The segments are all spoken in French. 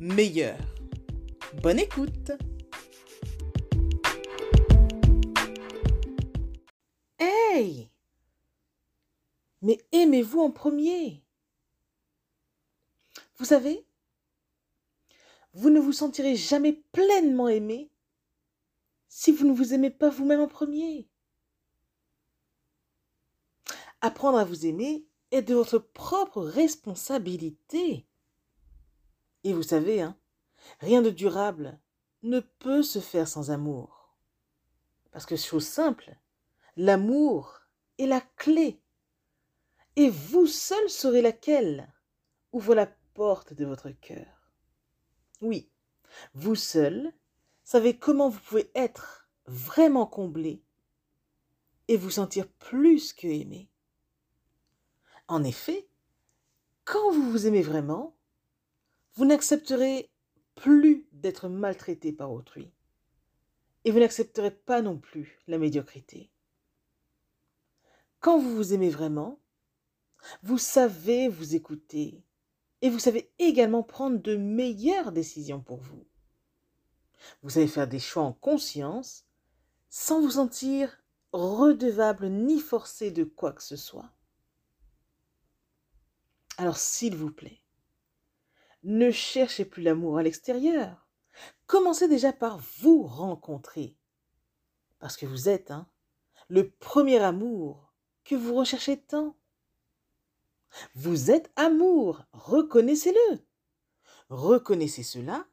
meilleur. Bonne écoute Hey Mais aimez-vous en premier? Vous savez, vous ne vous sentirez jamais pleinement aimé si vous ne vous aimez pas vous-même en premier. Apprendre à vous aimer est de votre propre responsabilité. Et vous savez, hein, rien de durable ne peut se faire sans amour. Parce que chose simple, l'amour est la clé. Et vous seul saurez laquelle ouvre la porte de votre cœur. Oui, vous seul savez comment vous pouvez être vraiment comblé et vous sentir plus que aimé. En effet, quand vous vous aimez vraiment, vous n'accepterez plus d'être maltraité par autrui et vous n'accepterez pas non plus la médiocrité. Quand vous vous aimez vraiment, vous savez vous écouter et vous savez également prendre de meilleures décisions pour vous. Vous savez faire des choix en conscience sans vous sentir redevable ni forcé de quoi que ce soit. Alors s'il vous plaît, ne cherchez plus l'amour à l'extérieur. Commencez déjà par vous rencontrer. Parce que vous êtes hein, le premier amour que vous recherchez tant. Vous êtes amour, reconnaissez-le. Reconnaissez cela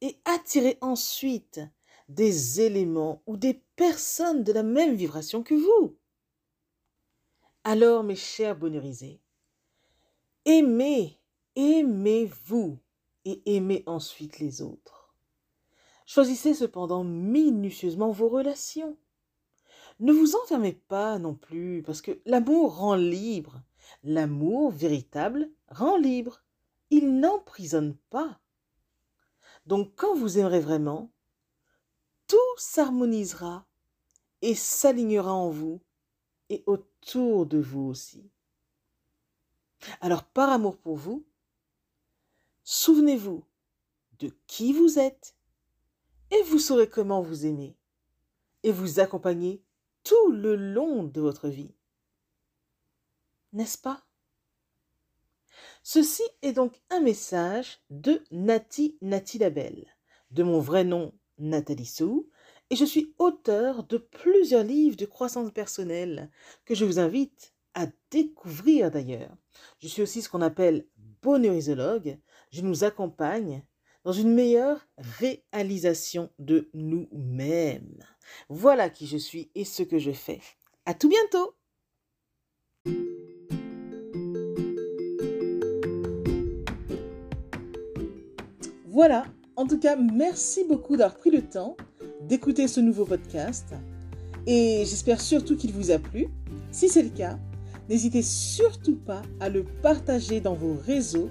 et attirez ensuite des éléments ou des personnes de la même vibration que vous. Alors, mes chers bonheurisés, aimez, aimez-vous et aimez ensuite les autres. Choisissez cependant minutieusement vos relations. Ne vous enfermez pas non plus, parce que l'amour rend libre L'amour véritable rend libre. Il n'emprisonne pas. Donc quand vous aimerez vraiment, tout s'harmonisera et s'alignera en vous et autour de vous aussi. Alors par amour pour vous, souvenez-vous de qui vous êtes et vous saurez comment vous aimer et vous accompagner tout le long de votre vie n'est-ce pas? Ceci est donc un message de Nati Nati Labelle, de mon vrai nom Nathalie Sou, et je suis auteur de plusieurs livres de croissance personnelle que je vous invite à découvrir d'ailleurs. Je suis aussi ce qu'on appelle bonheurisologue. Je nous accompagne dans une meilleure réalisation de nous-mêmes. Voilà qui je suis et ce que je fais. À tout bientôt! Voilà, en tout cas, merci beaucoup d'avoir pris le temps d'écouter ce nouveau podcast et j'espère surtout qu'il vous a plu. Si c'est le cas, n'hésitez surtout pas à le partager dans vos réseaux,